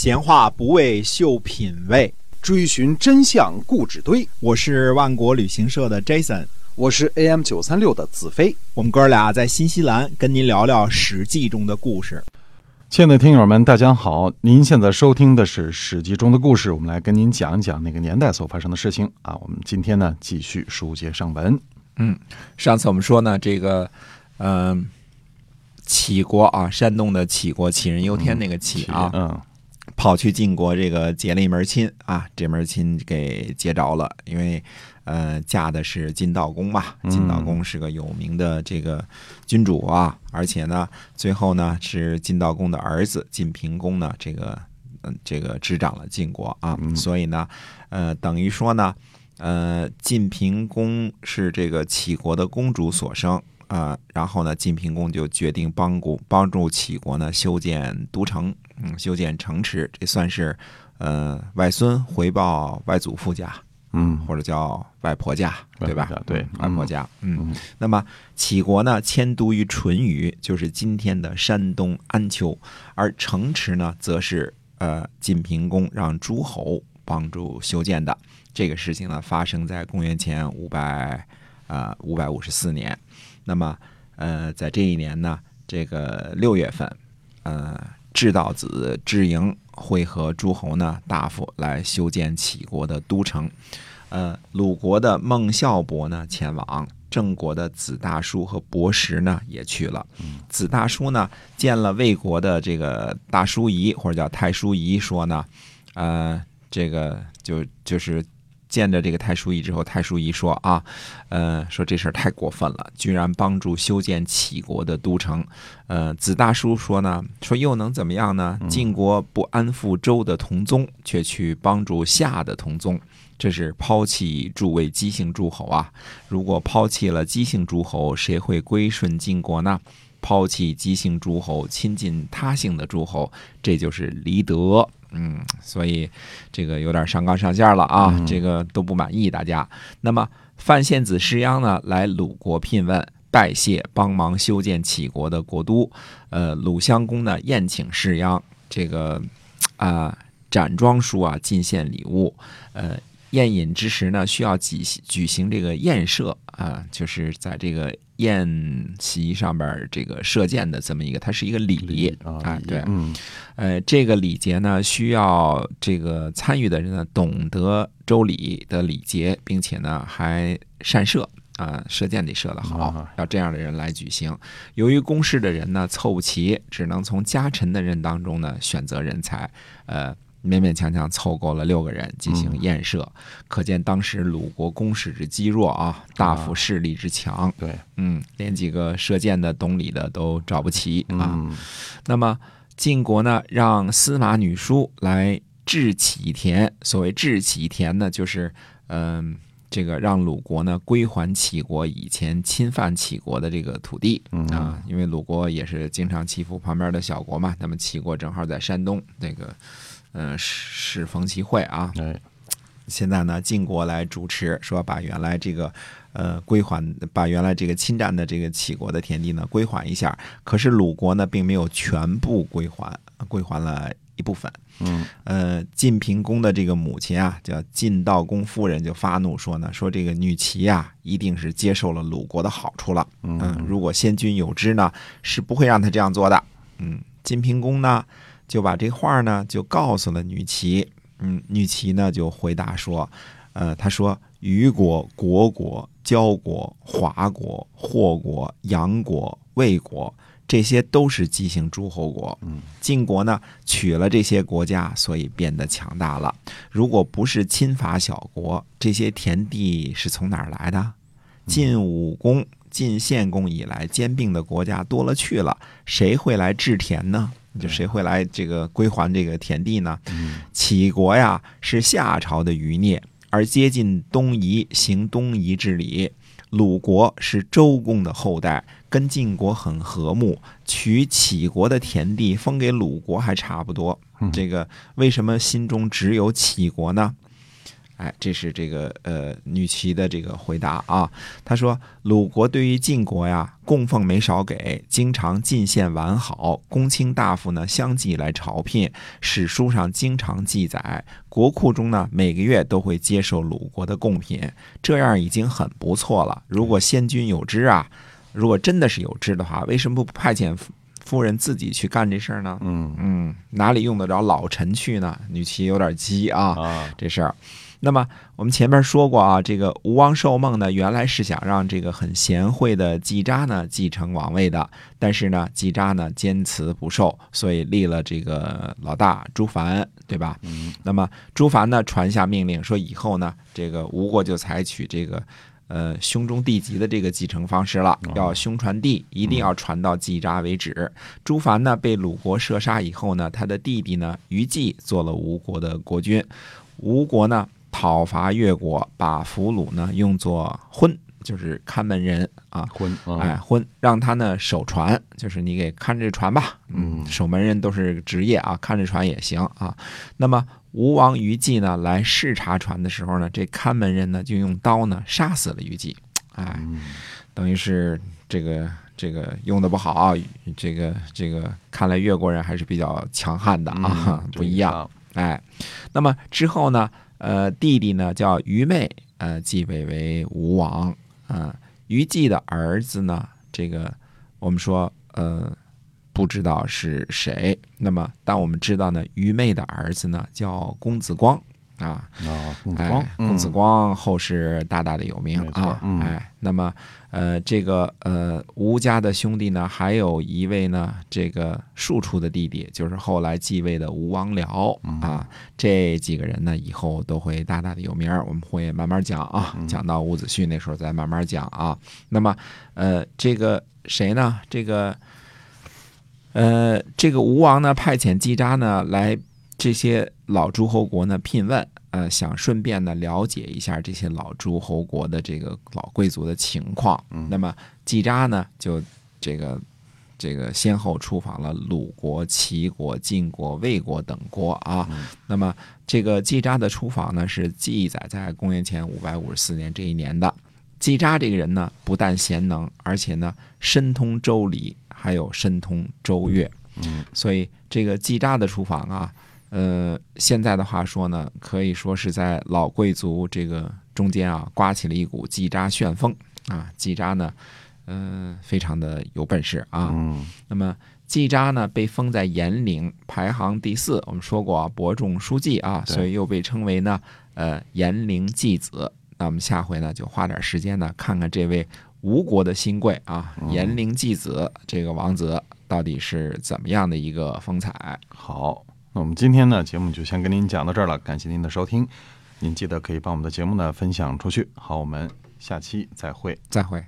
闲话不为秀品味，追寻真相故纸堆。我是万国旅行社的 Jason，我是 AM 九三六的子飞。我们哥俩在新西兰跟您聊聊《史记》中的故事。亲爱的听友们，大家好！您现在收听的是《史记》中的故事，我们来跟您讲一讲那个年代所发生的事情啊。我们今天呢，继续书接上文。嗯，上次我们说呢，这个，嗯、杞国啊，山东的杞国，杞人忧天那个杞啊，嗯跑去晋国这个结了一门亲啊，这门亲给结着了，因为呃嫁的是晋悼公嘛，嗯晋悼公是个有名的这个君主啊，而且呢，最后呢是晋悼公的儿子晋平公呢，这个嗯、这个执掌了晋国啊，嗯所以呢，呃等于说呢，呃晋平公是这个齐国的公主所生。啊、然后呢，晋平公就决定帮助帮助齐国呢修建都城，嗯，修建城池，这算是呃外孙回报外祖父家，嗯或者叫外婆家，对吧？对嗯外婆家。嗯，嗯那么齐国呢迁都于淳于，就是今天的山东安丘，而城池呢，则是呃晋平公让诸侯帮助修建的。这个事情呢，发生在公元前五百啊五百五十四年。那么呃，在这一年呢，这个六月份，呃，智道子智营会和诸侯呢大夫来修建齐国的都城。呃，鲁国的孟孝伯呢前往，郑国的子大叔和伯石呢也去了。子大叔呢见了魏国的这个大叔仪或者叫太叔仪，说呢，呃，这个就就是见着这个太叔仪之后，太叔仪说啊，呃，说这事儿太过分了，居然帮助修建齐国的都城。呃，子大叔说呢，说又能怎么样呢？晋国不安抚周的同宗，却去帮助夏的同宗。这是抛弃诸位姬姓诸侯啊！如果抛弃了姬姓诸侯，谁会归顺晋国呢？抛弃姬姓诸侯，亲近他姓的诸侯，这就是离德。嗯，所以这个有点上纲上线了啊，嗯这个都不满意大家。那么范献子施鞅呢，来鲁国聘问，拜谢帮忙修建齐国的国都。呃，鲁襄公呢宴请师鞅，这个啊、展庄书啊，进献礼物。呃，宴饮之时呢，需要举举行这个宴设啊、就是在这个宴席上边儿这个射箭的这么一个，它是一个礼啊啊，对，嗯呃，这个礼节呢，需要这个参与的人呢懂得周礼的礼节，并且呢还善射啊、射箭得射得好啊，要这样的人来举行。由于公事的人呢凑不齐，只能从家臣的人当中呢选择人才，呃。勉勉强强凑够了六个人进行验射，可见当时鲁国公使之积弱啊，大夫势力之强，对嗯，连几个射箭的、懂礼的都找不齐啊。嗯那么晋国呢，让司马女书来治齐田。所谓治齐田呢，就是嗯、这个让鲁国呢归还齐国以前侵犯齐国的这个土地嗯啊，因为鲁国也是经常欺负旁边的小国嘛。那么齐国正好在山东，那个嗯、呃适逢其会啊，哎现在呢，晋国来主持，说把原来这个呃归还，把原来这个侵占的这个齐国的田地呢归还一下。可是鲁国呢，并没有全部归还，归还了一部分。嗯呃，晋平公的这个母亲啊，叫晋悼公夫人，就发怒说呢，说这个女齐啊，一定是接受了鲁国的好处了。嗯，如果先君有知呢，是不会让他这样做的。嗯，晋平公呢，就把这话呢就告诉了女齐。嗯，女齐呢就回答说，呃，他说虞国、国国、交国、华国、霍国、杨国、魏国。这些都是姬姓诸侯国，晋国呢取了这些国家，所以变得强大了。如果不是侵伐小国，这些田地是从哪儿来的？晋武公、晋献公以来兼并的国家多了去了，谁会来治田呢？就谁会来这个归还这个田地呢？齐国呀是夏朝的余孽，而接近东夷，行东夷之礼。鲁国是周公的后代，跟晋国很和睦，取齐国的田地封给鲁国还差不多。这个为什么心中只有齐国呢？哎，这是这个呃女齐的这个回答啊。她说，鲁国对于晋国呀，供奉没少给，经常进献完好，公卿大夫呢相继来朝聘，史书上经常记载，国库中呢每个月都会接受鲁国的贡品，这样已经很不错了。如果先君有知啊，如果真的是有知的话，为什么不派遣夫夫人自己去干这事儿呢？嗯嗯，哪里用得着老臣去呢？女齐有点急啊，啊，这事儿。那么我们前面说过啊，这个吴王寿梦呢，原来是想让这个很贤惠的季札呢继承王位的，但是呢，季札呢坚持不受，所以立了这个老大朱凡，对吧？嗯那么朱凡呢传下命令说，以后呢，这个吴国就采取这个。呃，兄终弟及的这个继承方式了，要兄传弟，一定要传到季札为止。朱凡呢被鲁国射杀以后呢，他的弟弟呢于季做了吴国的国君，吴国呢讨伐越国，把俘虏呢用作婚，就是看门人啊，婚啊，哎，婚让他呢守船，就是你给看着船吧。嗯守门人都是职业啊，看着船也行啊。那么吴王于季呢来视察船的时候呢，这看门人呢就用刀呢杀死了于季，哎，嗯等于是这个这个用的不好啊，这个这个看来越国人还是比较强悍的啊，嗯不一样。，哎，那么之后呢，呃，弟弟呢叫于妹，呃，继位为吴王。啊、于季的儿子呢，这个我们说，呃，不知道是谁。那么，但我们知道呢，于妹的儿子呢叫公子光啊。啊，公子光哎，，公子光后世大大的有名啊，嗯哎，那么呃，这个呃吴家的兄弟呢，还有一位呢，这个庶出的弟弟，就是后来继位的吴王僚嗯啊，这几个人呢，以后都会大大的有名，我们会慢慢讲啊，嗯讲到伍子胥那时候再慢慢讲啊。那么呃，这个谁呢？这个呃，这个吴王呢，派遣季札呢来这些老诸侯国呢聘问，呃，想顺便呢了解一下这些老诸侯国的这个老贵族的情况。嗯那么季札呢，就这个这个先后出访了鲁国、齐国、晋国、魏国等国啊。嗯那么这个季札的出访呢，是记载在公元前五百五十四年这一年的。季札这个人呢，不但贤能，而且呢深通周礼，还有深通周乐。嗯所以这个季札的出访啊，呃，现在的话说呢，可以说是在老贵族这个中间啊，刮起了一股季札旋风啊。季札呢，嗯、非常的有本事啊。嗯那么季札呢，被封在延陵，排行第四。我们说过啊，伯仲叔季啊，所以又被称为呢，呃，延陵季子。那我们下回呢，就花点时间呢，看看这位吴国的新贵啊，嗯延陵季子这个王子到底是怎么样的一个风采。好，我们今天呢节目就先跟您讲到这儿了，感谢您的收听，您记得可以把我们的节目呢分享出去。好，我们下期再会。再会。